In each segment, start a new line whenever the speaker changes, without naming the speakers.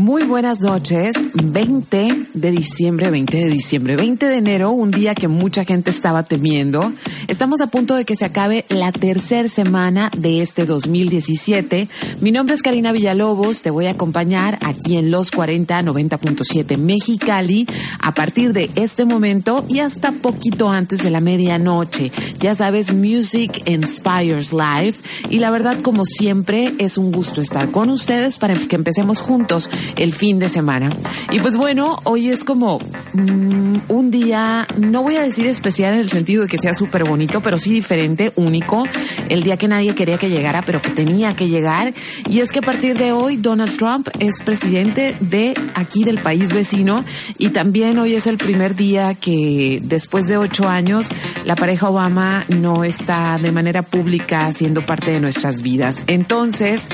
Muy buenas noches. 20 de diciembre, 20 de diciembre, 20 de enero, un día que mucha gente estaba temiendo. Estamos a punto de que se acabe la tercera semana de este 2017. Mi nombre es Karina Villalobos. Te voy a acompañar aquí en Los 40 90.7 Mexicali a partir de este momento y hasta poquito antes de la medianoche. Ya sabes, Music Inspires Life. Y la verdad, como siempre, es un gusto estar con ustedes para que empecemos juntos el fin de semana. Y pues bueno, hoy es como mm, un día, no voy a decir especial en el sentido de que sea súper bonito, pero sí diferente, único. El día que nadie quería que llegara, pero que tenía que llegar. Y es que a partir de hoy, Donald Trump es presidente de aquí del país vecino. Y también hoy es el primer día que después de ocho años, la pareja Obama no está de manera pública siendo parte de nuestras vidas. Entonces,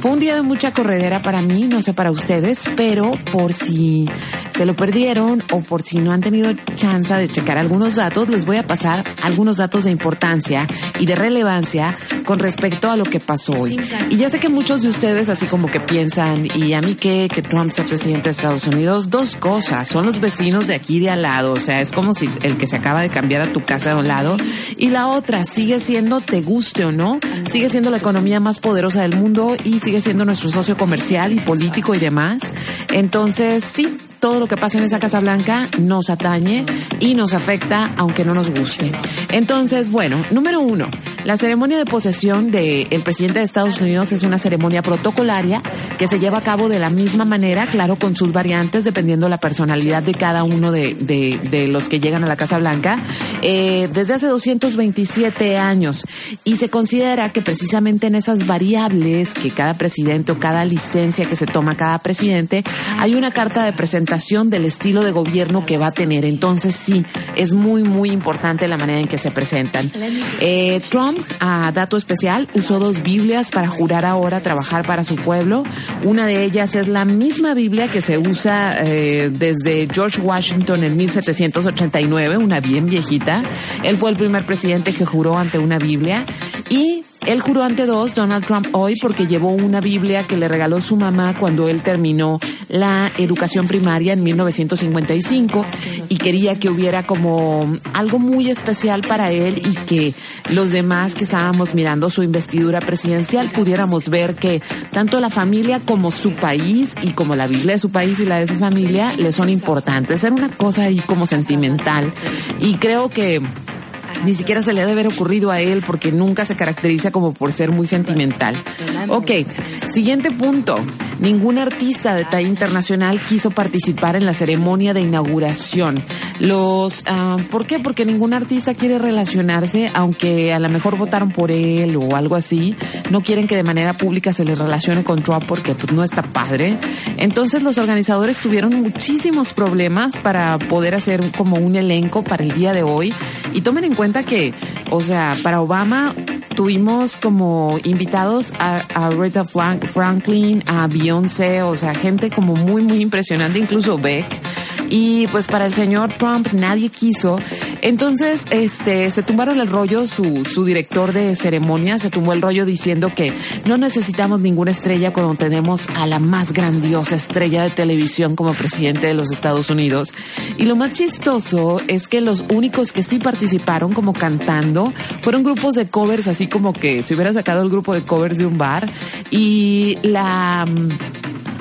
fue un día de mucha corredera para mí, no sé para ustedes, pero por si se lo perdieron o por si no han tenido chance de checar algunos datos, les voy a pasar algunos datos de importancia y de relevancia con respecto a lo que pasó hoy. Y ya sé que muchos de ustedes así como que piensan, ¿y a mí qué? Que Trump sea presidente de Estados Unidos. Dos cosas, son los vecinos de aquí de al lado, o sea, es como si el que se acaba de cambiar a tu casa de un lado. Y la otra, sigue siendo, te guste o no, sigue siendo la economía más poderosa del mundo y sigue siendo nuestro socio comercial y político y demás. Entonces, sí, todo lo que pasa en esa Casa Blanca nos atañe y nos afecta aunque no nos guste. Entonces, bueno, número uno, la ceremonia de posesión del presidente de Estados Unidos es una ceremonia protocolaria que se lleva a cabo de la misma manera, claro, con sus variantes dependiendo la personalidad de cada uno de, los que llegan a la Casa Blanca, eh, desde hace 227 años. Y se considera que precisamente en esas variables que cada presidente o cada licencia que se toma cada presidente, hay una carta de presentación del estilo de gobierno que va a tener. Entonces sí, es muy, muy importante la manera en que se presentan. Eh, Trump, a dato especial, usó dos Biblias para jurar ahora trabajar para su pueblo. Una de ellas es la misma Biblia que se usa eh, desde George Washington en 1789, una bien viejita. Él fue el primer presidente que juró ante una Biblia y él juró ante dos, Donald Trump hoy, porque llevó una Biblia que le regaló su mamá cuando él terminó la educación primaria en 1955 y quería que hubiera como algo muy especial para él y que los demás que estábamos mirando su investidura presidencial pudiéramos ver que tanto la familia como su país y como la Biblia de su país y la de su familia le son importantes. Era una cosa ahí como sentimental y creo que ni siquiera se le ha de haber ocurrido a él porque nunca se caracteriza como por ser muy sentimental. Ok, siguiente punto. Ningún artista de talla internacional quiso participar en la ceremonia de inauguración. Los, ah, ¿Por qué? Porque ningún artista quiere relacionarse, aunque a lo mejor votaron por él o algo así. No quieren que de manera pública se les relacione con Trump porque pues, no está padre. Entonces los organizadores tuvieron muchísimos problemas para poder hacer como un elenco para el día de hoy. Y tomen en cuenta que, o sea, para Obama tuvimos como invitados a, a Flan- Franklin, a Beyoncé, o sea, gente como muy, muy impresionante, incluso Beck. Y pues para el señor Trump nadie quiso. Entonces, este, se tumbaron el rollo, su, su director de ceremonia se tumbó el rollo diciendo que no necesitamos ninguna estrella cuando tenemos a la más grandiosa estrella de televisión como presidente de los Estados Unidos. Y lo más chistoso es que los únicos que sí participaron como cantando fueron grupos de covers, así como que se hubiera sacado el grupo de covers de un bar. Y la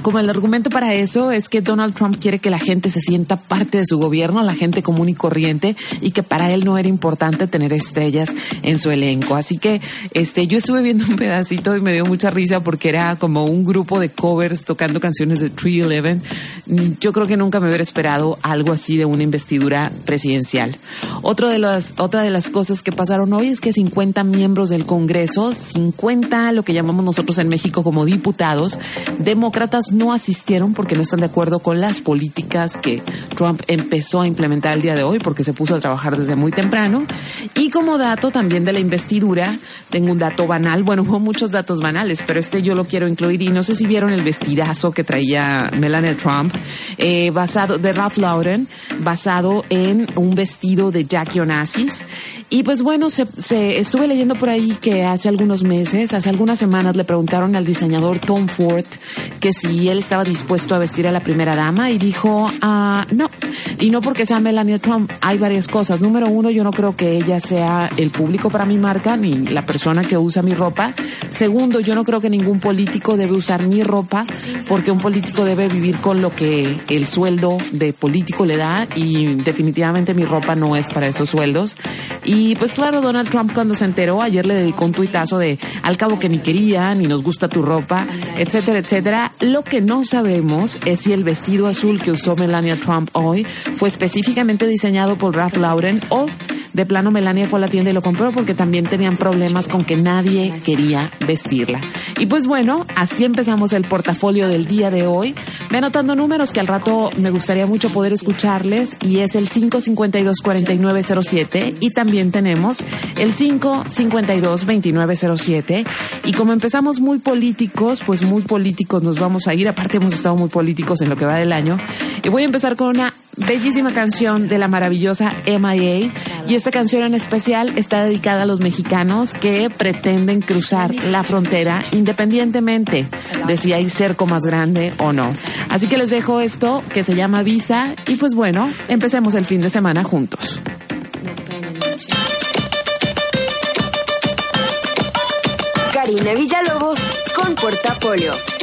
como el argumento para eso es que Donald Trump quiere que la gente se sienta parte de su gobierno, la gente común y corriente, y que para él no era importante tener estrellas en su elenco. Así que este, yo estuve viendo un pedacito y me dio mucha risa porque era como un grupo de covers tocando canciones de 311. Yo creo que nunca me hubiera esperado algo así de una investidura presidencial. Otro de las, otra de las cosas que pasaron hoy es que 50 miembros del Congreso, 50 lo que llamamos nosotros en México como diputados, demócratas no asistieron porque no están de acuerdo con las políticas que Trump empezó a implementar el día de hoy porque se puso a trabajar desde muy temprano. Y como dato también de la investidura, tengo un dato banal, bueno, hubo muchos datos banales, pero este yo lo quiero incluir y no sé si vieron el vestidazo que traía Melania Trump, eh, basado de Ralph Lauren, basado en un vestido de Jackie Onassis. Y pues bueno, se, estuve leyendo por ahí que hace algunos meses, hace algunas semanas le preguntaron al diseñador Tom Ford que si él estaba dispuesto a vestir a la primera dama y dijo, ah, no. Y no porque sea Melania Trump, hay varias cosas. Número uno, yo no creo que ella sea el público para mi marca ni la persona que usa mi ropa. Segundo, yo no creo que ningún político debe usar mi ropa porque un político debe vivir con lo que el sueldo de político le da y definitivamente mi ropa no es para esos sueldos. Y pues claro, Donald Trump cuando se enteró, ayer le dedicó un tuitazo de al cabo que ni quería, ni nos gusta tu ropa, etcétera, etcétera. Lo que no sabemos es si el vestido azul que usó Melania Trump hoy fue específicamente diseñado por Ralph Lauren o de plano Melania fue a la tienda y lo compró porque también tenían problemas con que nadie quería vestirla. Y pues bueno, así empezamos el portafolio del día de hoy. Ve anotando números que al rato me gustaría mucho poder escucharles y es el 552-4907 y también tenemos el 552-2907 y como empezamos muy políticos, pues muy políticos nos vamos a aparte hemos estado muy políticos en lo que va del año y voy a empezar con una bellísima canción de la maravillosa MIA y esta canción en especial está dedicada a los mexicanos que pretenden cruzar la frontera independientemente de si hay cerco más grande o no. Así que les dejo esto que se llama Visa y pues bueno, empecemos el fin de semana juntos.
Karina Villalobos con Portafolio.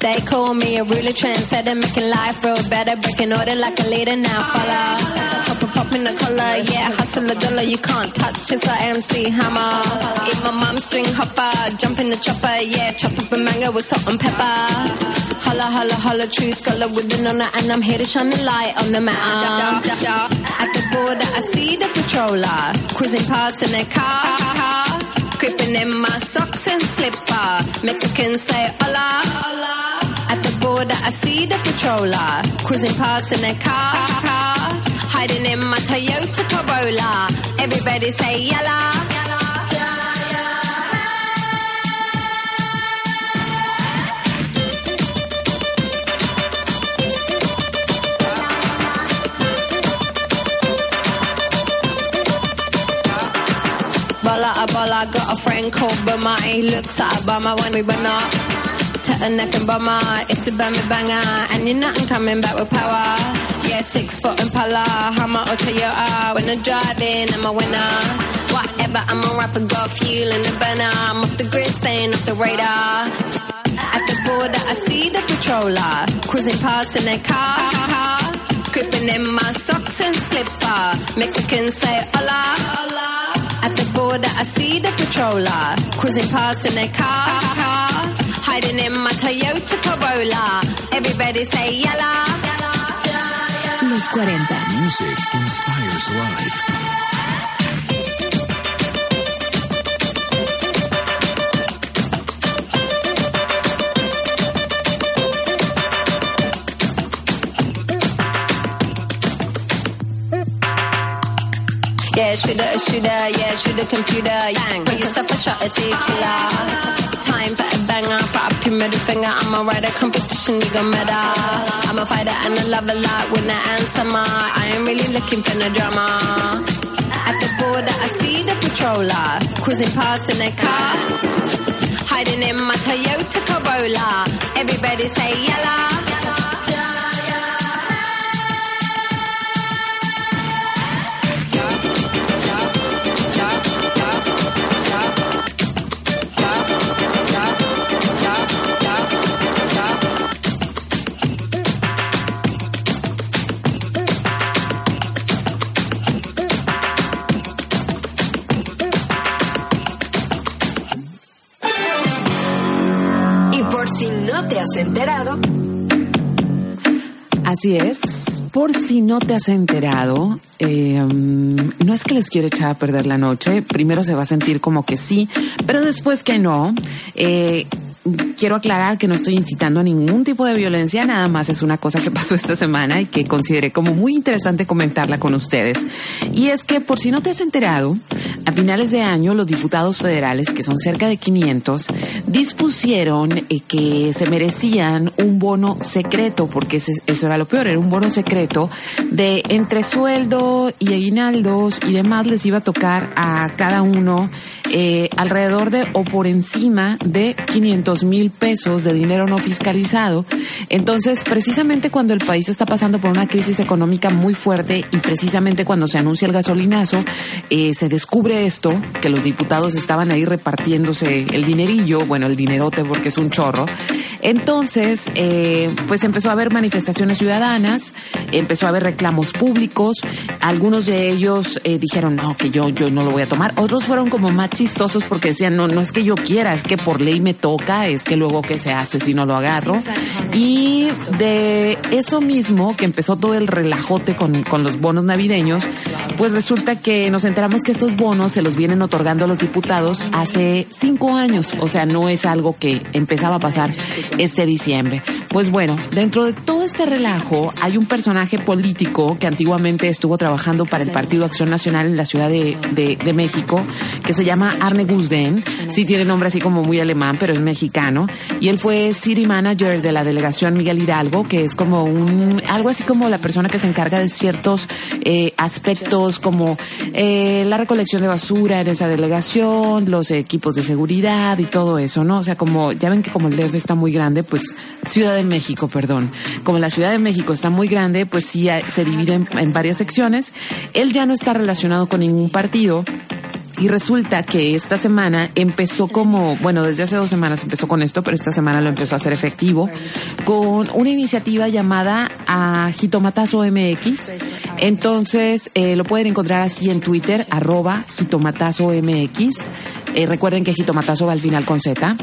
They call me a ruler trendsetter, making life real better, breaking order like a leader now. Follow, pop, pop, pop in the collar, yeah, hustle a dollar, you can't touch. It's like MC Hammer. Eat my mom string hopper, jump in the chopper, yeah, chop up a mango with salt and pepper. Holla, holla, holla, true scholar with an honor, and I'm here to shine the light on the matter. At the border, I see the patroller cruising past in their car. Creeping in my socks and slipper. Mexicans say hola. At the border, I see the patroller cruising past in their car. Hiding in my Toyota Corolla. Everybody say yalla. Bola a got a friend called Bummer. He looks at Obama when we run up. Teta neck and bummer, it's a bammy banger. And you're nothing coming back with power. Yeah, six foot Impala, Hummer or Toyota. When I'm driving, I'm a winner. Whatever, I'm a rapper, got fuel in the burner. I'm off the grid, staying off the radar. At the border, I see the patroller cruising past in their car. Creeping in my socks and slipper. Mexicans say hola. At the border, I see the patroller cruising past in their car. Hiding in my Toyota Corolla. Everybody say yalla.
Los 40.
Music inspires life.
Yeah, shooter, a shooter, yeah, shooter, computer. Bang, put yourself a shot at killer. Time for a banger, for up your middle finger. I'm a rider, competition, you gon' meta. I'm a fighter and I love a lot, winner and summer. I ain't really looking for no drama. At the border, I see the patroller cruising past in their car. Hiding in my Toyota Corolla. Everybody say yella.
Has enterado,
Así es. Por si no te has enterado, um, no es que les quiera echar a perder la noche. Primero se va a sentir como que sí, pero después que no. Eh, quiero aclarar que no estoy incitando a ningún tipo de violencia, nada más es una cosa que pasó esta semana y que consideré como muy interesante comentarla con ustedes. Y es que, por si no te has enterado, a finales de año los diputados federales, que son cerca de 500, dispusieron eh, que se merecían un bono secreto, porque eso era lo peor, era un bono secreto de entre sueldo y aguinaldos y demás les iba a tocar a cada uno eh, alrededor de o por encima de 500 mil pesos de dinero no fiscalizado. Entonces, precisamente cuando el país está pasando por una crisis económica muy fuerte y precisamente cuando se anuncia el gasolinazo, eh, se descubre esto, que los diputados estaban ahí repartiéndose el dinerillo, bueno, el dinerote porque es un chorro. Entonces, eh, pues empezó a haber manifestaciones ciudadanas, empezó a haber reclamos públicos, algunos de ellos eh, dijeron, no, que yo, yo no lo voy a tomar, otros fueron como más chistosos porque decían, no, no es que yo quiera, es que por ley me toca, es que luego qué se hace si no lo agarro. Y de eso mismo, que empezó todo el relajote con, con los bonos navideños, pues resulta que nos enteramos que estos bonos se los vienen otorgando a los diputados hace cinco años, o sea, no es algo que empezaba a pasar este diciembre. Pues bueno, dentro de todo este relajo hay un personaje político que antiguamente estuvo trabajando para el Partido Acción Nacional en la Ciudad de, de- de México, que se llama Arne Guzden. Sí tiene nombre así como muy alemán, pero es mexicano. Y él fue city manager de la delegación Miguel Hidalgo, que es como un, algo así como la persona que se encarga de ciertos eh, aspectos como eh, la recolección de basura en esa delegación, los equipos de seguridad y todo eso, ¿no? O sea, como, ya ven que como el DF está muy grande, pues Ciudad de México, perdón. Como la Ciudad de México está muy grande, pues sí se divide en varias secciones. Él ya no está relacionado con ningún partido. Y resulta que esta semana empezó como, bueno, desde hace dos semanas empezó con esto, pero esta semana lo empezó a hacer efectivo, con una iniciativa llamada a Jitomatazo MX. Entonces, eh, lo pueden encontrar así en Twitter, arroba Jitomatazo MX. Eh, recuerden que Jitomatazo va al final con Z.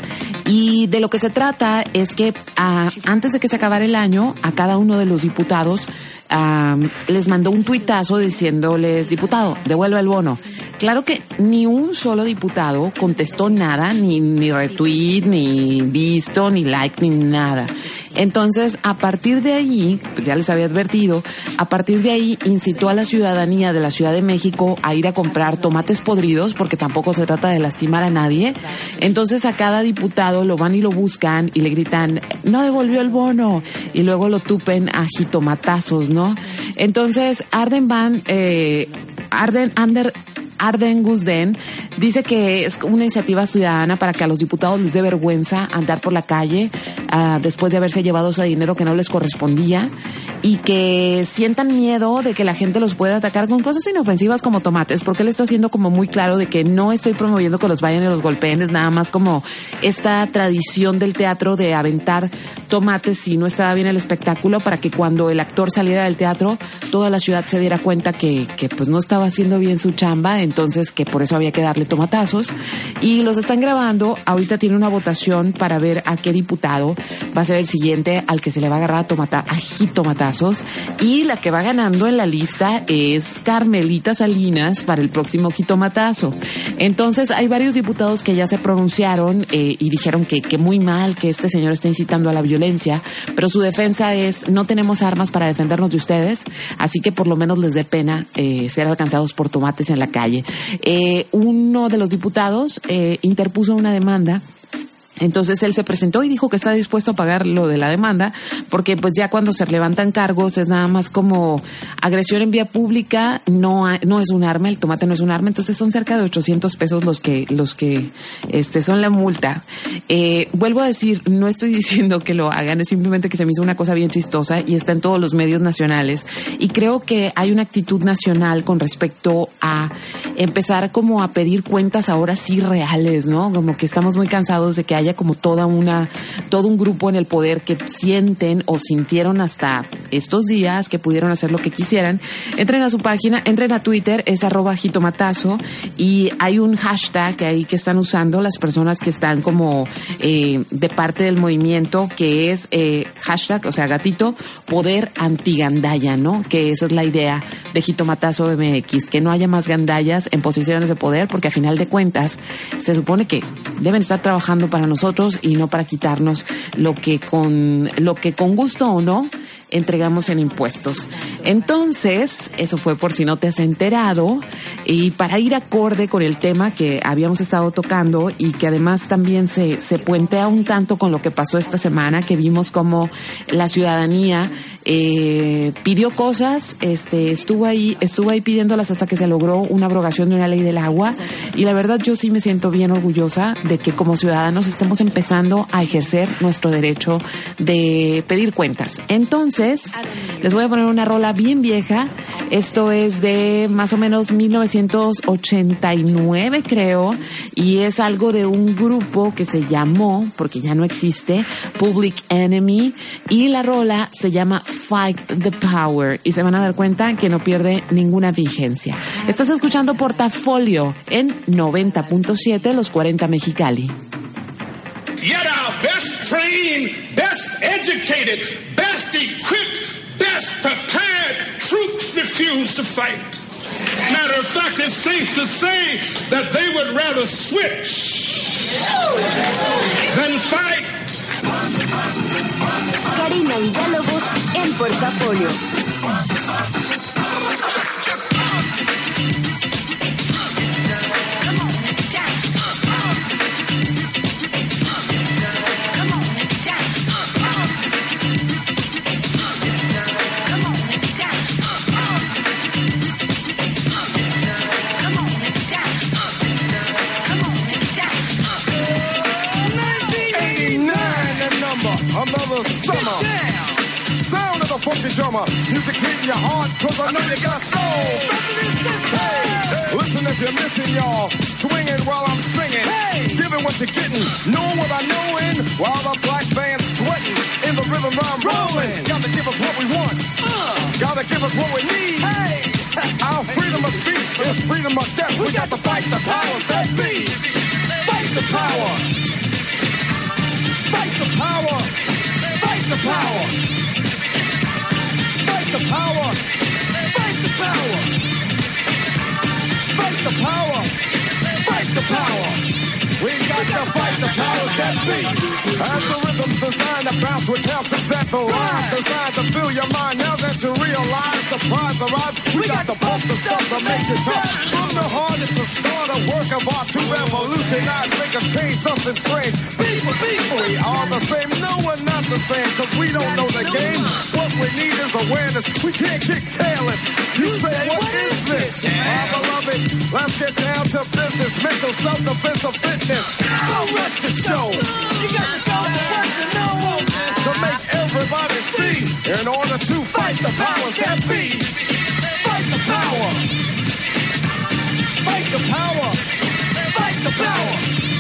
Y de lo que se trata es que ah, antes de que se acabara el año, a cada uno de los diputados les mandó un tuitazo diciéndoles, diputado, devuelva el bono. Claro que ni un solo diputado contestó nada, ni, ni retweet, ni visto, ni like, ni nada. Entonces, a partir de ahí, pues ya les había advertido, a partir de ahí incitó a la ciudadanía de la Ciudad de México a ir a comprar tomates podridos, porque tampoco se trata de lastimar a nadie. Entonces, a cada diputado lo van y lo buscan y le gritan, no devolvió el bono, y luego lo tupen a jitomatazos, Entonces, Arden Van, eh, Arden, Ander, Arden Guzden dice que es una iniciativa ciudadana para que a los diputados les dé vergüenza andar por la calle ah, después de haberse llevado ese dinero que no les correspondía y que sientan miedo de que la gente los pueda atacar con cosas inofensivas como tomates, porque él está haciendo como muy claro de que no estoy promoviendo que los vayan y los golpeen, es nada más como esta tradición del teatro de aventar tomates si no estaba bien el espectáculo para que cuando el actor saliera del teatro toda la ciudad se diera cuenta que, que pues no estaba haciendo bien su chamba entonces que por eso había que darle tomatazos. Y los están grabando. Ahorita tiene una votación para ver a qué diputado va a ser el siguiente al que se le va a agarrar a, tomata a tomatazos. Y la que va ganando en la lista es Carmelita Salinas para el próximo jitomatazo. Entonces hay varios diputados que ya se pronunciaron eh, y dijeron que, muy mal que este señor está incitando a la violencia, pero su defensa es no tenemos armas para defendernos de ustedes, así que por lo menos les dé pena eh, ser alcanzados por tomates en la calle. Eh, uno de los diputados eh, interpuso una demanda entonces él se presentó y dijo que está dispuesto a pagar lo de la demanda, porque pues ya cuando se levantan cargos es nada más como agresión en vía pública, no, no es un arma, el tomate no es un arma, entonces son cerca de 800 pesos los que, los que este, son la multa. Eh, vuelvo a decir, no estoy diciendo que lo hagan, es simplemente que se me hizo una cosa bien chistosa y está en todos los medios nacionales. Y creo que hay una actitud nacional con respecto a empezar como a pedir cuentas ahora sí reales, ¿no? Como que estamos muy cansados de que haya como toda una, todo un grupo en el poder que sienten o sintieron hasta estos días que pudieron hacer lo que quisieran. Entren a su página, entren a Twitter, es arroba jitomatazo y hay un hashtag ahí que están usando las personas que están como eh, de parte del movimiento que es eh, hashtag, o sea, gatito, poder antigandaya, ¿no? Que esa es la idea de jitomatazo MX, que no haya más gandallas en posiciones de poder porque a final de cuentas se supone que deben estar trabajando para nosotros nosotros y no para quitarnos lo que con, lo que con gusto o no entregamos en impuestos. Entonces, eso fue por si no te has enterado y para ir acorde con el tema que habíamos estado tocando y que además también se, se puentea un tanto con lo que pasó esta semana, que vimos como la ciudadanía eh, pidió cosas, este, estuvo ahí, estuvo ahí pidiéndolas hasta que se logró una abrogación de una ley del agua y la verdad yo sí me siento bien orgullosa de que como ciudadanos estemos empezando a ejercer nuestro derecho de pedir cuentas. Entonces, les voy a poner una rola bien vieja. Esto es de más o menos 1989, creo, y es algo de un grupo que se llamó, porque ya no existe, Public Enemy, y la rola se llama Fight the Power, y se van a dar cuenta que no pierde ninguna vigencia. Estás escuchando Portafolio en 90.7 Los 40 Mexicali.
Yet our best trained, best educated, best equipped, best prepared troops refuse to fight. Matter of fact, it's safe to say that they would rather switch than fight.
Karina Villalobos en Portafolio.
Drummer. Music hitting your heart, cause I know you got soul. Hey, listen if you're missing, y'all. Swinging while I'm singing. Hey, giving what you're getting. Knowing what I knowin'. While the black band's sweating. In the rhythm I'm rolling. Gotta give us what we want. Uh, gotta give us what we need. Hey, our freedom of speech is freedom of death. We got to fight the powers that be. Fight the power. Fight the power. Fight the power. Fight the power. Fight the power. Fight the power. Fight the power. We got to fight the powers that be. As the rhythm's designed to bounce with that the rhymes designed to fill your mind. Now that you realize the prize arrives, we got to pump the stuff to make it tough. Heart, it's a start, a work of art to revolutionize, make a change, something strange. People, people, we all the same. No, we're not the same, cause we don't know the game. What we need is awareness. We can't get careless. You say, what is this? Our beloved, let's get down to business. Mental self-defense of fitness. Don't rush the show. You got to go to to know. To make everybody see. In order to fight the powers that be. Fight the power. Fight the power. Fight the power.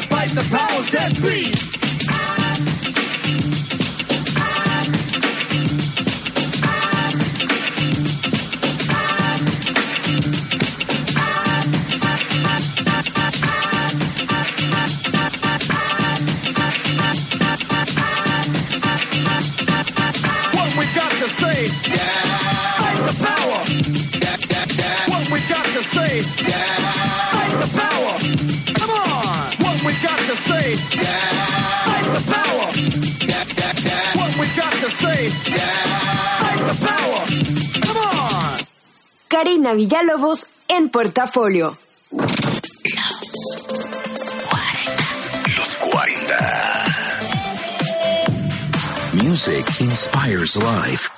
To fight the powers that be.
Villalobos en portafolio.
Los 40. Music inspires life.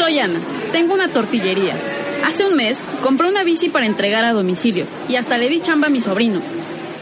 Soy Ana, tengo una tortillería. Hace un mes compré una bici para entregar a domicilio y hasta le di chamba a mi sobrino.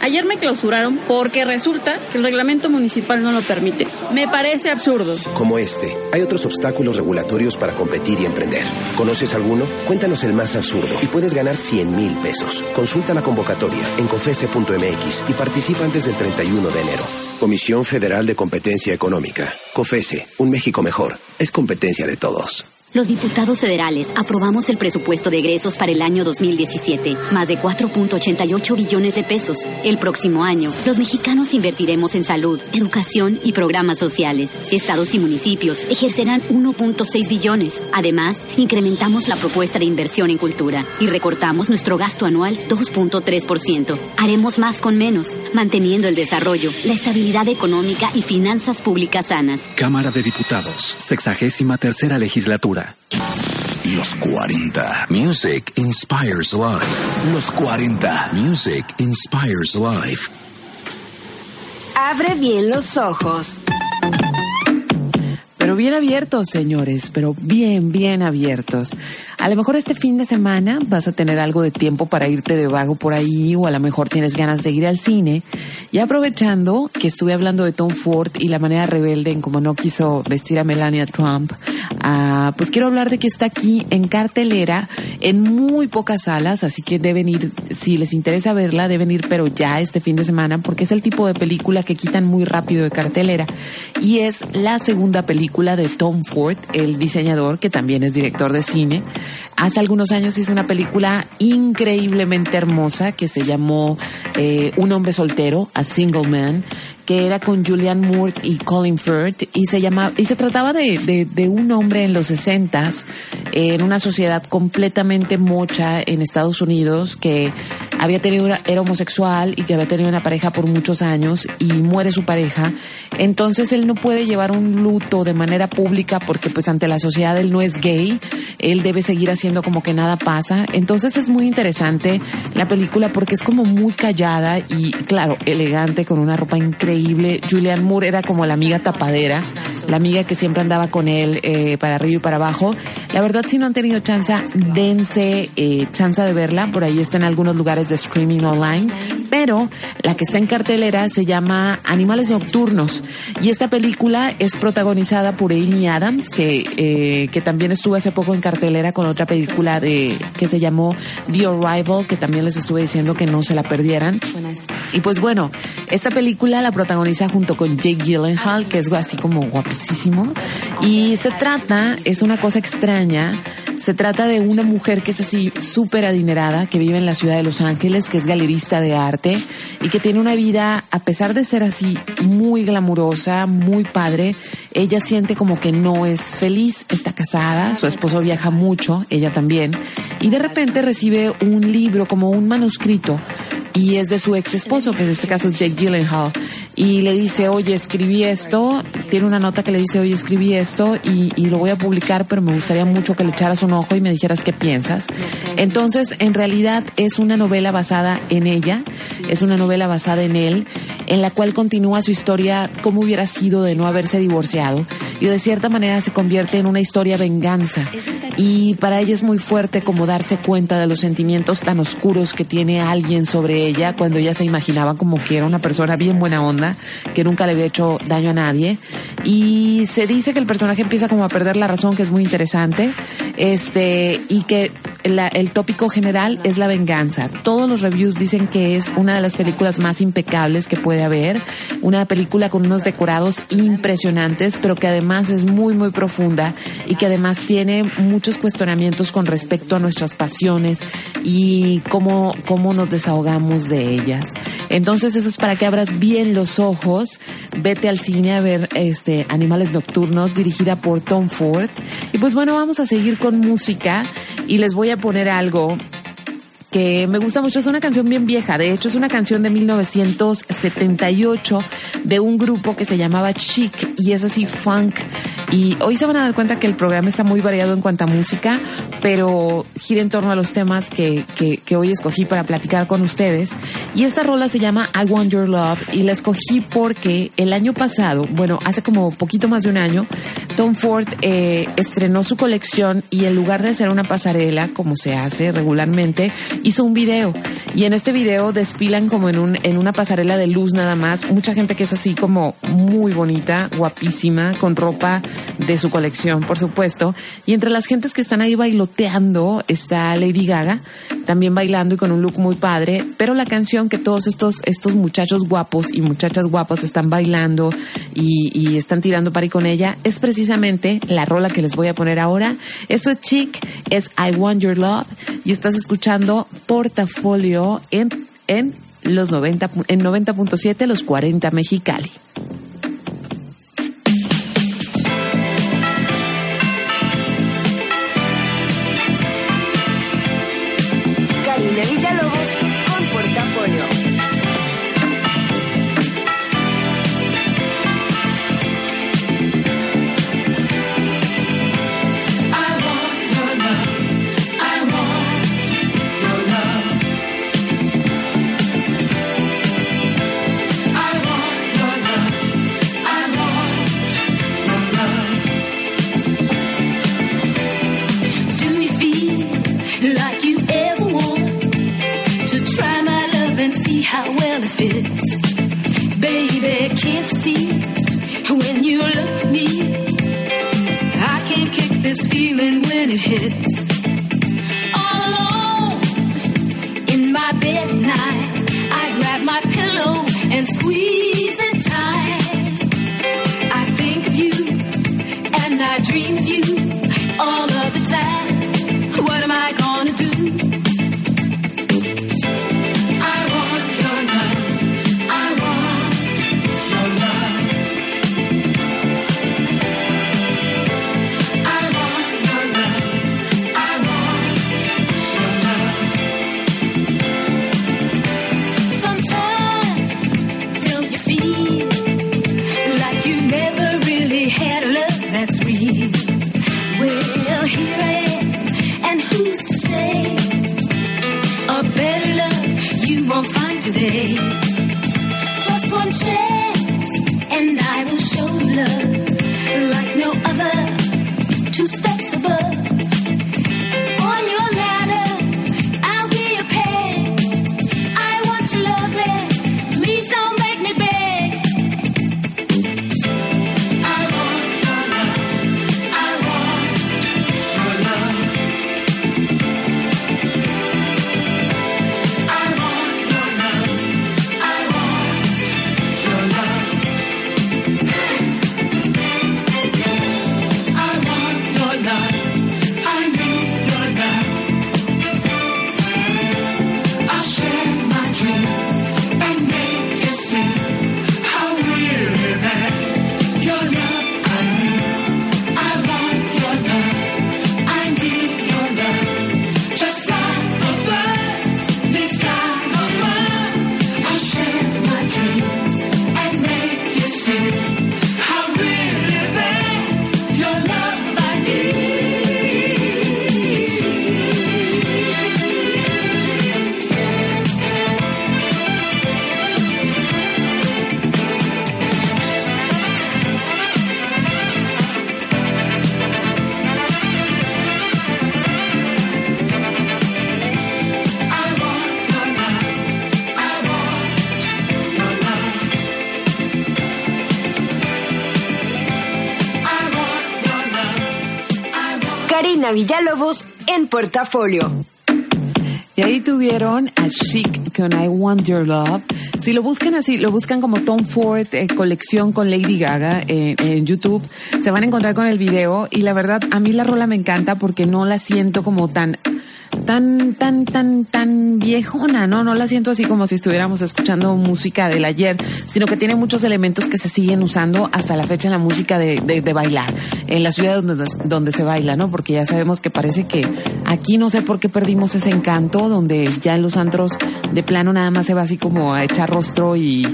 Ayer me clausuraron porque resulta que el reglamento municipal no lo permite. Me parece absurdo.
Como este, hay otros obstáculos regulatorios para competir y emprender. ¿Conoces alguno? Cuéntanos el más absurdo y puedes ganar 100 mil pesos. Consulta la convocatoria en cofese.mx y participa antes del 31 de enero. Comisión Federal de Competencia Económica. COFESE, un México mejor. Es competencia de todos.
Los diputados federales aprobamos el presupuesto de egresos para el año 2017, más de 4.88 billones de pesos. El próximo año, los mexicanos invertiremos en salud, educación y programas sociales. Estados y municipios ejercerán 1.6 billones. Además, incrementamos la propuesta de inversión en cultura y recortamos nuestro gasto anual 2.3%. Haremos más con menos, manteniendo el desarrollo, la estabilidad económica y finanzas públicas sanas.
Cámara de Diputados, sexagésima tercera legislatura.
Los 40. Music inspires life. Los 40. Music inspires life.
Abre bien los ojos.
Pero bien abiertos, señores, pero bien, bien abiertos. A lo mejor este fin de semana vas a tener algo de tiempo para irte de vago por ahí o a lo mejor tienes ganas de ir al cine. Y aprovechando que estuve hablando de Tom Ford y la manera rebelde en cómo no quiso vestir a Melania Trump, ah, pues quiero hablar de que está aquí en cartelera en muy pocas salas, así que deben ir, si les interesa verla, deben ir pero ya este fin de semana porque es el tipo de película que quitan muy rápido de cartelera y es la segunda película de Tom Ford, el diseñador que también es director de cine. Hace algunos años hizo una película increíblemente hermosa que se llamó eh, Un hombre soltero, A Single Man, que era con Julianne Moore y Colin Firth y se llama y se trataba de, de, de un hombre en los sesentas en una sociedad completamente mocha en Estados Unidos que había tenido una, era homosexual y que había tenido una pareja por muchos años y muere su pareja entonces él no puede llevar un luto de manera pública porque pues ante la sociedad él no es gay él debe seguir haciendo como que nada pasa entonces es muy interesante la película porque es como muy callada y claro elegante con una ropa increíble Julianne Moore era como la amiga tapadera, la amiga que siempre andaba con él eh, para arriba y para abajo. La verdad, si no han tenido chance, dense eh, chance de verla. Por ahí está en algunos lugares de streaming online. Pero la que está en cartelera se llama Animales Nocturnos. Y esta película es protagonizada por Amy Adams, que, eh, que también estuvo hace poco en cartelera con otra película de que se llamó The Arrival, que también les estuve diciendo que no se la perdieran. Y pues bueno, esta película la protagoniza junto con Jake Gyllenhaal, que es así como guapísimo. Y se trata, es una cosa extraña, se trata de una mujer que es así súper adinerada, que vive en la ciudad de Los Ángeles, que es galerista de arte y que tiene una vida, a pesar de ser así muy glamurosa, muy padre, ella siente como que no es feliz, está casada, su esposo viaja mucho, ella también, y de repente recibe un libro como un manuscrito y es de su ex esposo, que en este caso es Jake Gyllenhaal, y le dice, oye, escribí esto, tiene una nota que le dice, oye, escribí esto y, lo voy a publicar, pero me gustaría mucho que le echaras un ojo y me dijeras qué piensas. Entonces, en realidad es una novela basada en ella, es una novela basada en él, en la cual continúa su historia, cómo hubiera sido de no haberse divorciado, y de cierta manera se convierte en una historia venganza. Y para ella es muy fuerte como darse cuenta de los sentimientos tan oscuros que tiene alguien sobre ella cuando ella se imaginaba como que era una persona bien buena onda, que nunca le había hecho daño a nadie. Y se dice que el personaje empieza como a perder la razón, que es muy interesante, este, y que la, el tópico general es la venganza. Todos los reviews dicen que es una de las películas más impecables que puede haber, una película con unos decorados impresionantes, pero que además es muy, muy profunda y que además tiene muchos cuestionamientos con respecto a nuestras pasiones y cómo, cómo nos desahogamos de ellas. Entonces eso es para que abras bien los ojos, vete al cine a ver este Animales Nocturnos dirigida por Tom Ford. Y pues bueno, vamos a seguir con música y les voy a poner algo que me gusta mucho. Es una canción bien vieja. De hecho, es una canción de 1978 de un grupo que se llamaba Chic y es así funk. Y hoy se van a dar cuenta que el programa está muy variado en cuanto a música, pero gira en torno a los temas que, que, hoy escogí para platicar con ustedes. Y esta rola se llama I Want Your Love y la escogí porque el año pasado, bueno, hace como poquito más de un año, Tom Ford eh, estrenó su colección y en lugar de hacer una pasarela, como se hace regularmente, hizo un video. Y en este video desfilan como en un en una pasarela de luz nada más. Mucha gente que es así como muy bonita guapísima con ropa de su colección por supuesto. Y entre las gentes que están ahí bailoteando está Lady Gaga también bailando y con un look muy padre. Pero la canción que todos estos estos muchachos guapos y muchachas guapas están bailando y, y están tirando pari con ella es precisamente la rola que les voy a poner ahora. Esto es chic es I Want Your Love y estás escuchando portafolio en, en los 90, en 90.7, los 40 Mexicali.
Day.
Karina Villalobos en portafolio.
Y ahí tuvieron a Chic con I Want Your Love. Si lo buscan así, lo buscan como Tom Ford eh, colección con Lady Gaga eh, en YouTube, se van a encontrar con el video y la verdad a mí la rola me encanta porque no la siento como tan tan tan tan tan viejona, no, no la siento así como si estuviéramos escuchando música del ayer, sino que tiene muchos elementos que se siguen usando hasta la fecha en la música de, de, de bailar, en la ciudad donde, donde se baila, ¿no? Porque ya sabemos que parece que aquí no sé por qué perdimos ese encanto, donde ya en los antros de plano nada más se va así como a echar rostro y,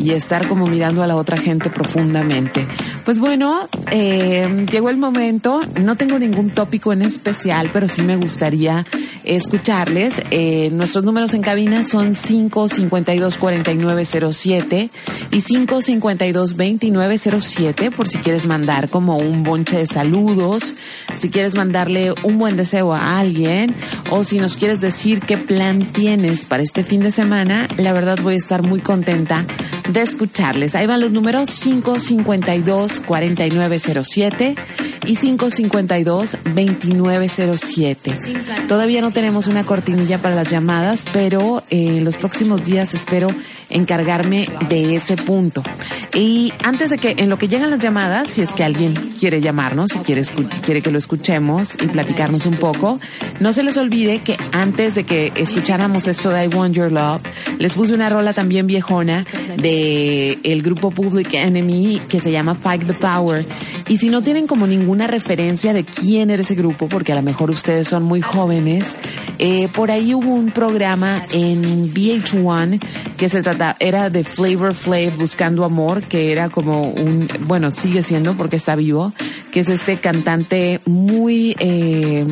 y estar como mirando a la otra gente profundamente. Pues bueno, eh, llegó el momento, no tengo ningún tópico en especial, pero sí me gustaría escucharles. Eh, nuestros números en cabina son 552-4907 y 552-2907 por si quieres mandar como un bonche de saludos, si quieres mandarle un buen deseo a alguien o si nos quieres decir qué plan tienes para este fin de semana, la verdad voy a estar muy contenta de escucharles. Ahí van los números 552-4907 y 552-2907. Todavía no tenemos una cortinilla para las llamadas, pero eh, en los próximos días espero encargarme de ese punto. Y antes de que, en lo que llegan las llamadas, si es que alguien quiere llamarnos, si quiere, quiere que lo escuchemos y platicarnos un poco, no se les olvide que antes de que escucháramos esto de I Want Your Love, les puse una rola también viejona de el grupo Public Enemy que se llama Fight the Power. Y si no tienen como ninguna referencia de quién era ese grupo, porque a lo mejor ustedes son muy jóvenes, eh, por ahí hubo un programa en VH1 que se trata, era de Flavor Flav Buscando Amor, que era como un, bueno, sigue siendo porque está vivo, que es este cantante muy, eh,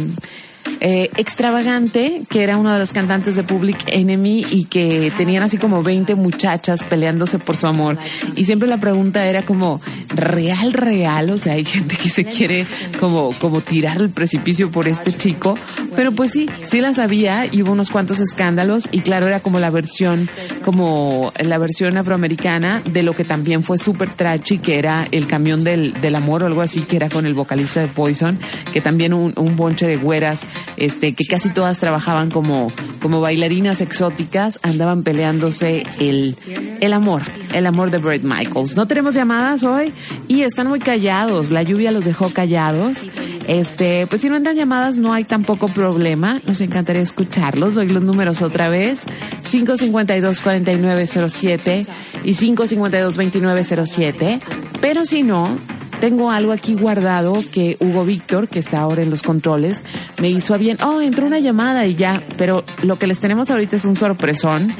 eh, extravagante, que era uno de los cantantes de Public Enemy y que tenían así como 20 muchachas peleándose por su amor. Y siempre la pregunta era como, ¿real, real? O sea, hay gente que se quiere como, como tirar el precipicio por este chico. Pero pues sí, sí las había y hubo unos cuantos escándalos y claro, era como la versión, como la versión afroamericana de lo que también fue súper trashy, que era el camión del, del amor o algo así, que era con el vocalista de Poison, que también un, un bonche de güeras este, que casi todas trabajaban como, como bailarinas exóticas, andaban peleándose el, el amor, el amor de Brett Michaels. No tenemos llamadas hoy y están muy callados, la lluvia los dejó callados. Este, pues si no entran llamadas no hay tampoco problema, nos encantaría escucharlos. Doy los números otra vez, 552-4907 y 552-2907. Pero si no, tengo algo aquí guardado que Hugo Víctor, que está ahora en los controles, me hizo a bien. Oh, entró una llamada y ya, pero lo que les tenemos ahorita es un sorpresón.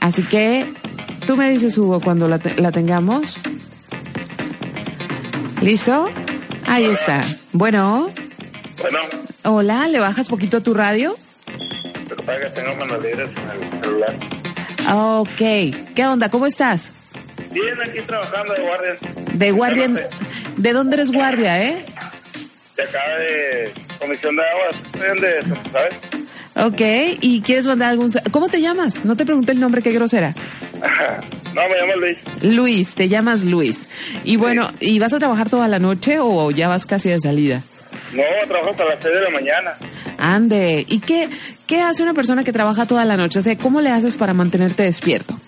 Así que tú me dices, Hugo, cuando la, te- la tengamos. ¿Listo? Ahí está. Bueno,
Bueno,
hola, ¿le bajas poquito a tu radio?
lo que pasa es que tengo manos libres en el celular.
Ok. ¿Qué onda? ¿Cómo estás?
Bien, aquí trabajando de guardia.
De guardia. ¿De dónde eres guardia, eh?
De acá de Comisión de Aguas. De, ¿sabes?
Ok. ¿Y quieres mandar algún... ¿Cómo te llamas? No te pregunté el nombre, qué grosera.
No, me llamo Luis.
Luis, te llamas Luis. Y bueno, ¿y vas a trabajar toda la noche o ya vas casi de salida?
No, trabajo hasta las 6 de la mañana.
Ande. ¿Y qué, qué hace una persona que trabaja toda la noche? O sea, ¿cómo le haces para mantenerte despierto?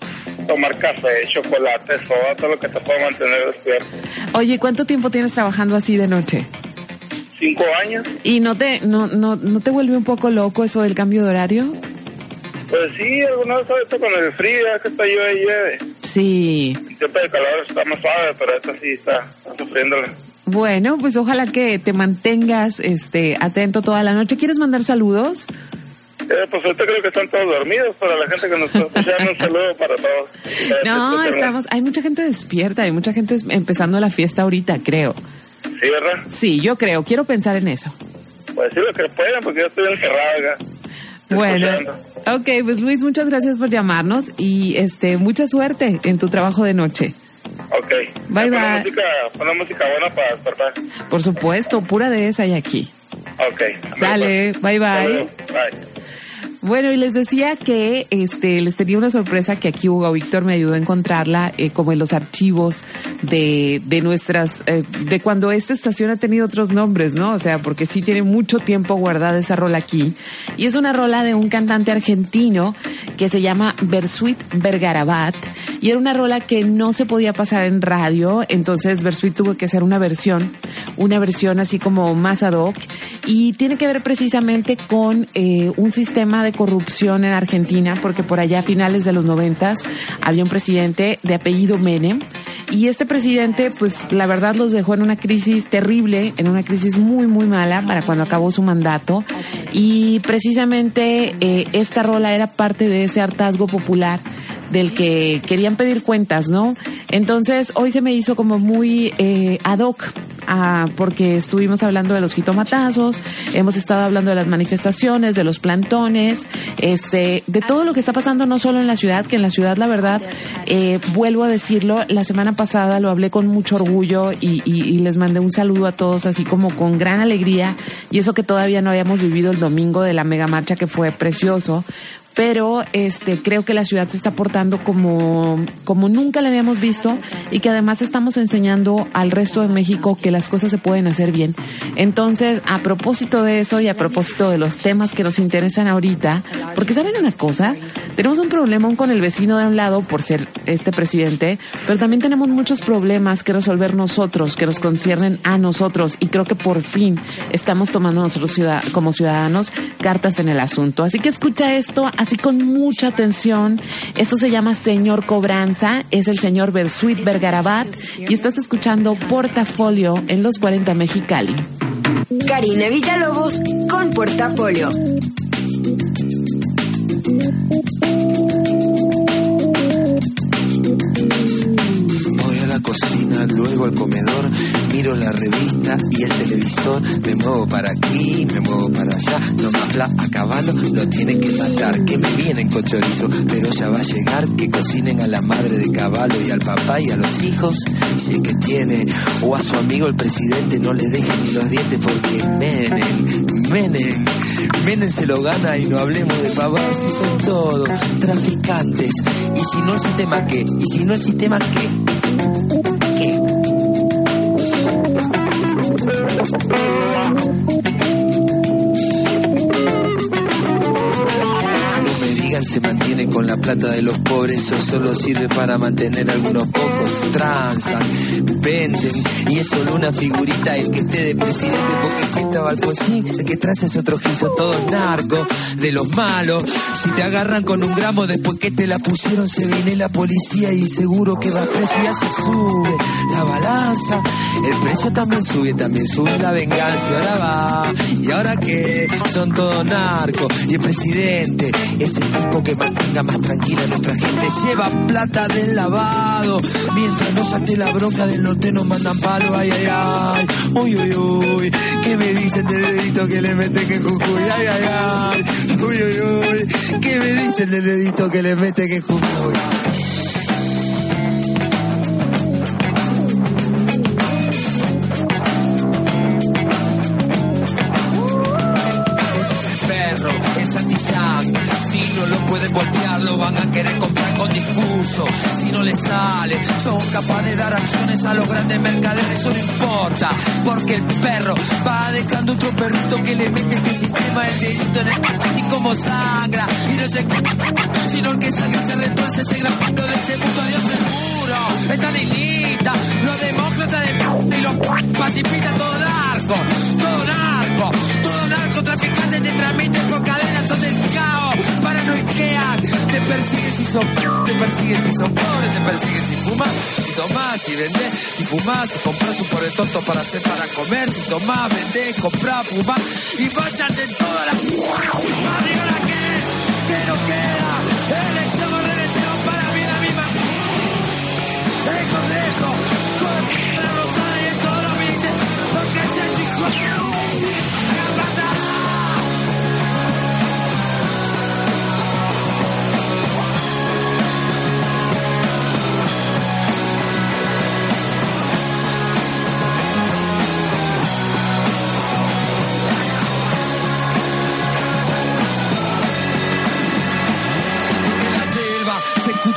Tomar café, chocolate, soda, todo lo que te pueda mantener despierto.
Oye, ¿cuánto tiempo tienes trabajando así de noche?
Cinco años.
¿Y no te, no, no, no te vuelve un poco loco eso del cambio de horario?
Pues sí, alguna vez ahorita con el frío, que está llueve y llueve.
Sí.
El tiempo de calor está más suave, pero esta sí está, está sufriéndole.
Bueno, pues ojalá que te mantengas este atento toda la noche. ¿Quieres mandar saludos?
Eh, pues ahorita creo que están todos dormidos, para la gente que nos está escuchando, un saludo para todos. Eh,
No,
disfrútenla.
estamos, hay mucha gente despierta, hay mucha gente es- empezando la fiesta ahorita, creo.
Sí, ¿verdad?
Sí, yo creo, quiero pensar en eso.
Pues sí, lo que puedan, porque yo estoy encerrado acá.
Bueno, ok, pues Luis, muchas gracias por llamarnos y este mucha suerte en tu trabajo de noche.
Ok.
Bye, bye.
Música, pon música buena para despertar.
Por supuesto, pura de esa hay aquí.
Ok.
Sale, bye bye. Bueno, y les decía que este les tenía una sorpresa que aquí Hugo Víctor me ayudó a encontrarla, eh, como en los archivos de, de nuestras, eh, de cuando esta estación ha tenido otros nombres, ¿no? O sea, porque sí tiene mucho tiempo guardada esa rola aquí. Y es una rola de un cantante argentino que se llama Bersuit Vergarabat. Y era una rola que no se podía pasar en radio, entonces Bersuit tuvo que hacer una versión, una versión así como más ad hoc. Y tiene que ver precisamente con eh, un sistema de corrupción en Argentina, porque por allá a finales de los noventas había un presidente de apellido Menem. Y este presidente, pues la verdad los dejó en una crisis terrible, en una crisis muy, muy mala para cuando acabó su mandato. Y precisamente eh, esta rola era parte de ese hartazgo popular del que querían pedir cuentas, ¿no? Entonces hoy se me hizo como muy eh, ad hoc. ah, porque estuvimos hablando de los jitomatazos, hemos estado hablando de las manifestaciones, de los plantones, este, de todo lo que está pasando no solo en la ciudad, que en la ciudad la verdad, eh, vuelvo a decirlo, la semana pasada lo hablé con mucho orgullo y, y- y les mandé un saludo a todos así como con gran alegría y eso que todavía no habíamos vivido el domingo de la mega marcha que fue precioso, pero este creo que la ciudad se está portando como como nunca la habíamos visto y que además estamos enseñando al resto de México que las cosas se pueden hacer bien. Entonces, a propósito de eso y a propósito de los temas que nos interesan ahorita, porque saben una cosa, tenemos un problema con el vecino de un lado por ser este presidente, pero también tenemos muchos problemas que resolver nosotros, que nos conciernen a nosotros y creo que por fin estamos tomando nosotros ciudad- como ciudadanos cartas en el asunto. Así que escucha esto así con mucha atención. Esto se llama Señor Cobranza, es el señor Bersuit Vergarabat y estás escuchando Portafolio en los 40 Mexicali.
Karina Villalobos con Portafolio.
Luego al comedor, miro la revista y el televisor, me muevo para aquí, me muevo para allá, no más bla a caballo, lo tienen que matar, que me vienen con chorizo, pero ya va a llegar, que cocinen a la madre de caballo y al papá y a los hijos, sé que tiene, o a su amigo el presidente, no le dejen ni los dientes porque Menem, Menem, Menem se lo gana y no hablemos de pavadas, si son todos traficantes, y si no el sistema qué, y si no el sistema qué, plata de los pobres, eso solo sirve para mantener a algunos pocos. Transan, venden, y es solo una figurita el que esté de presidente, porque si estaba Alfonsín, el que traza es otro gil, son todos narcos, de los malos. Si te agarran con un gramo después que te la pusieron, se viene la policía y seguro que va preso y ya se sube la balanza. El precio también sube, también sube la venganza, ahora va. ¿Y ahora qué? Son todos narcos. Y el presidente es el tipo que mantenga más tranquila a nuestra gente. Lleva plata del lavado. No salte la bronca del norte nos mandan palo. Ay, ay, ay. Uy, uy, uy. ¿Qué me dicen del dedito que le meten que Jujuy? Ay, ay, ay. Uy, uy, uy. ¿Qué me dice el del dedito que le mete que justo Si no lo pueden voltear, lo van a querer comprar con discurso. Si no les sale, son capaces de dar acciones a los grandes mercaderes, eso no importa. Porque el perro va dejando otro perrito que le mete este sistema el dedito en el y como sangra. Y no se sino el que sangra se retuerce ese gran pacto de este mundo, Dios seguro. Están en lista, los demócratas de y los pacifistas, todo narco, todo narco, persiguen si son, te persiguen si son pobres, te persiguen si fumas, si tomás, si vendés, si fumás, si compras un pobre tonto para hacer para comer, si tomás, vendés, comprás, fumás, y vayas en toda la... Arriba la que, que no queda, elección o reelección para mí la misma... El Congreso, con la rosada y todos los ministerios, porque se dijo... ¡La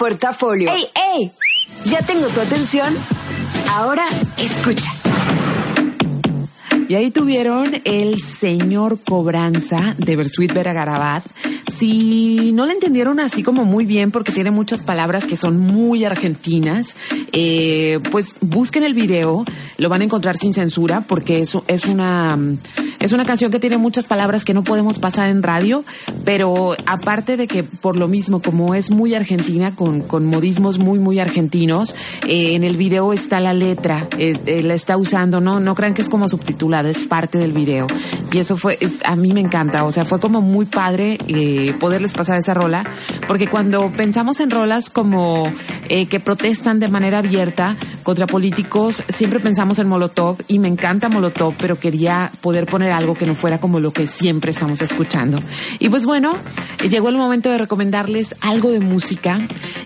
portafolio. ¡Ey, ey! ¿Ya tengo tu atención? Ahora escucha.
Y ahí tuvieron el señor Cobranza de Bersuit Vera Garabat. Si no le entendieron así como muy bien, porque tiene muchas palabras que son muy argentinas, eh, pues busquen el video, lo van a encontrar sin censura, porque eso es una, es una canción que tiene muchas palabras que no podemos pasar en radio, pero aparte de que por lo mismo, como es muy argentina, con, con modismos muy, muy argentinos, eh, en el video está la letra, eh, la está usando, no, no crean que es como subtitulada, es parte del video. Y eso fue, es- a mí me encanta, o sea, fue como muy padre poderles pasar esa rola, porque cuando pensamos en rolas como eh, que protestan de manera abierta contra políticos, siempre pensamos en Molotov y me encanta Molotov, pero quería poder poner algo que no fuera como lo que siempre estamos escuchando. Y pues bueno, llegó el momento de recomendarles algo de música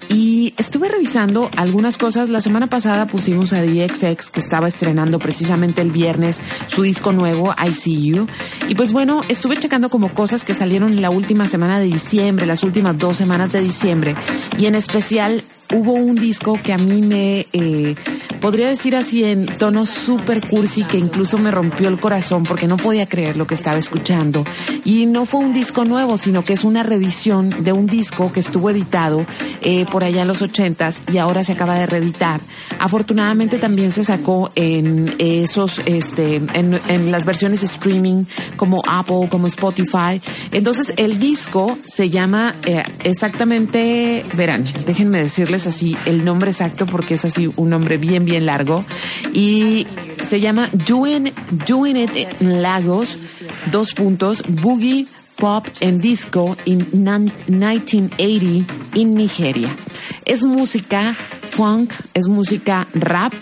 y estuve revisando algunas cosas. La semana pasada pusimos a DXX que estaba estrenando precisamente el viernes su disco nuevo, I See You. Y pues bueno, estuve checando como cosas que salieron la última semana de diciembre, las últimas dos semanas de diciembre. Y en especial hubo un disco que a mí me, eh, podría decir así en tono super cursi, que incluso me rompió el corazón porque no podía creer lo que estaba escuchando. Y no fue un disco nuevo, sino que es una reedición de un disco que estuvo editado eh, por allá en los ochentas y ahora se acaba de reeditar. Afortunadamente también se sacó en esos, este, en, en las versiones streaming como Apple, como Spotify. Entonces el disco se llama eh, exactamente, verán, déjenme decirles así el nombre exacto porque es así un nombre bien, bien largo. Y se llama Doing, It in Lagos, dos puntos, Boogie Pop and Disco in nan- 1980 in Nigeria. Es música funk, es música rap,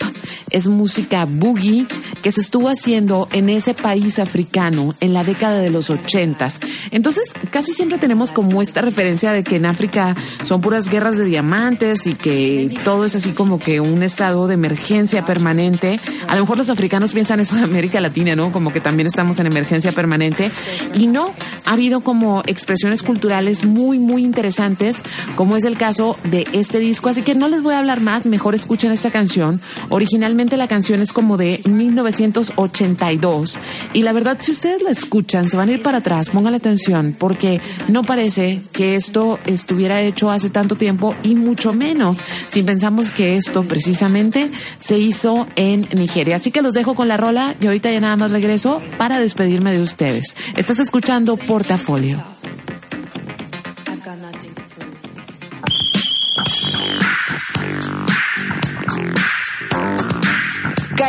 es música boogie que se estuvo haciendo en ese país africano en la década de los ochentas. Entonces, casi siempre tenemos como esta referencia de que en África son puras guerras de diamantes y que todo es así como que un estado de emergencia permanente. A lo mejor los africanos piensan eso de América Latina, ¿no? Como que también estamos en emergencia permanente. Y no, ha habido como expresiones culturales muy, muy interesantes, como es el caso de este disco. Así que no les voy a hablar más, mejor escuchen esta canción. Originalmente la canción es como de 1982. Y la verdad, si ustedes la escuchan, se van a ir para atrás, pónganle atención, porque no parece que esto estuviera hecho hace tanto tiempo y mucho menos si pensamos que esto precisamente se hizo en Nigeria. Así que los dejo con la rola y ahorita ya nada más regreso para despedirme de ustedes. Estás escuchando Portafolio.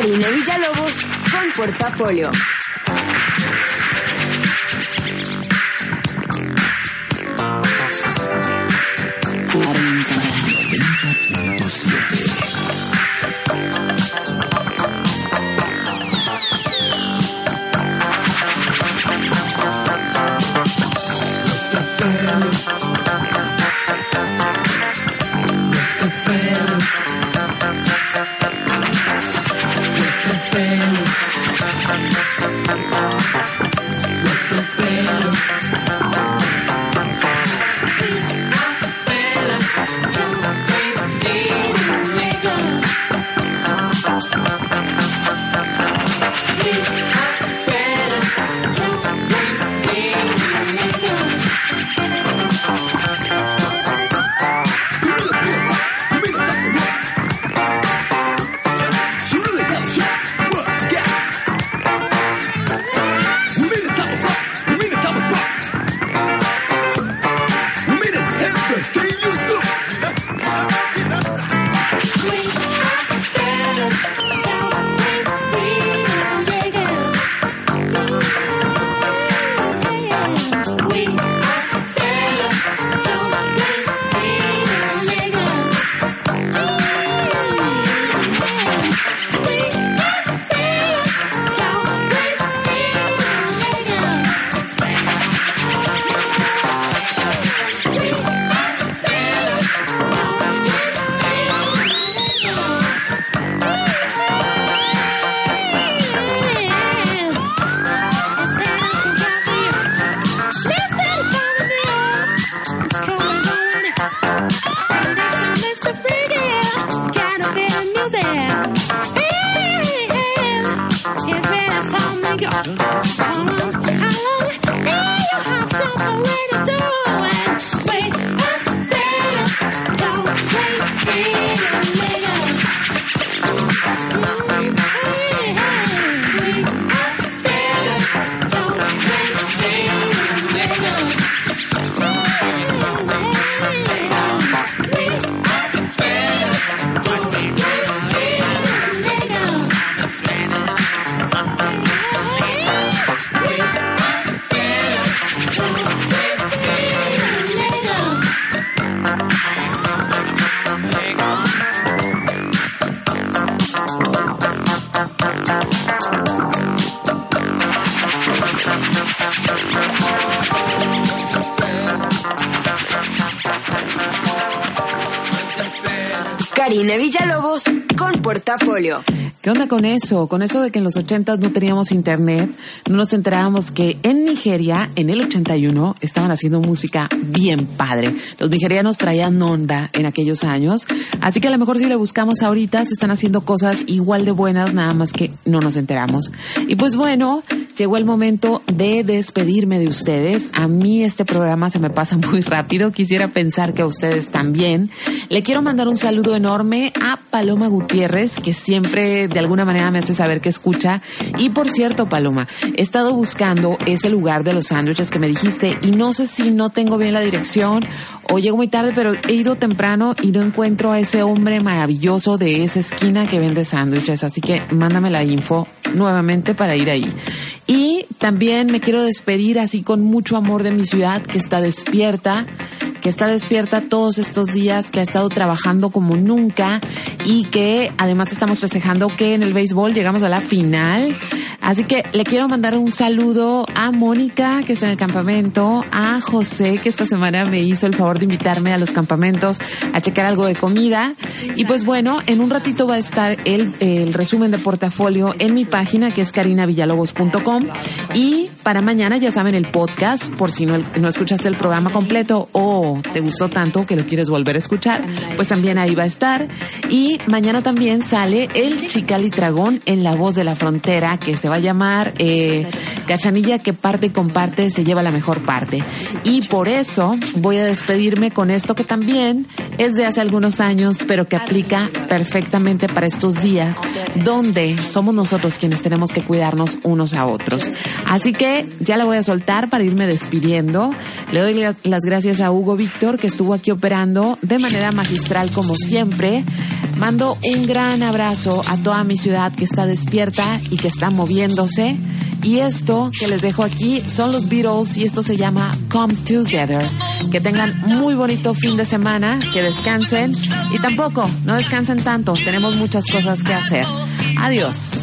Karina Villalobos con Portafolio. Con Portafolio.
¿Qué onda con eso? Con eso de que en los 80 no teníamos internet, no nos enterábamos que en Nigeria, en el 81, estaban haciendo música bien padre. Los nigerianos traían onda en aquellos años, así que a lo mejor si le buscamos ahorita, se están haciendo cosas igual de buenas, nada más que no nos enteramos. Y pues bueno, llegó el momento de despedirme de ustedes. A mí este programa se me pasa muy rápido, quisiera pensar que a ustedes también. Le quiero mandar un saludo enorme a Paloma Gutiérrez, que siempre de alguna manera me hace saber que escucha. Y por cierto, Paloma, he estado buscando ese lugar de los sándwiches que me dijiste y no sé si no tengo bien la dirección o llego muy tarde, pero he ido temprano y no encuentro a ese hombre maravilloso de esa esquina que vende sándwiches. Así que mándame la info nuevamente para ir ahí. Y también me quiero despedir así con mucho amor de mi ciudad que está despierta, que está despierta todos estos días, que ha estado trabajando como nunca y que además estamos festejando que en el béisbol llegamos a la final. Así que le quiero mandar un saludo a Mónica, que está en el campamento, a José, que esta semana me hizo el favor de invitarme a los campamentos a checar algo de comida. Y pues bueno, en un ratito va a estar el, el resumen de portafolio en mi página, que es carinavillalobos.com. Y para mañana, ya saben, el podcast, por si no, no escuchaste el programa completo o te gustó tanto que lo quieres volver a escuchar, pues también ahí va a estar. Y mañana también sale el Chicali Dragón en La Voz de la Frontera, que se va a llamar eh, Cachanilla que parte y comparte se lleva la mejor parte. Y por eso voy a despedirme con esto que también es de hace algunos años, pero que aplica perfectamente para estos días, donde somos nosotros quienes tenemos que cuidarnos unos a otros. Así que ya la voy a soltar para irme despidiendo. Le doy la- las gracias a Hugo Víctor, que estuvo aquí operando de manera magistral como siempre. Mando un gran abrazo a toda mi ciudad que está despierta y que está moviéndose. Y esto que les dejo aquí son los Beatles y esto se llama Come Together. Que tengan muy bonito fin de semana, que descansen y tampoco, no descansen tanto, tenemos muchas cosas que hacer. Adiós.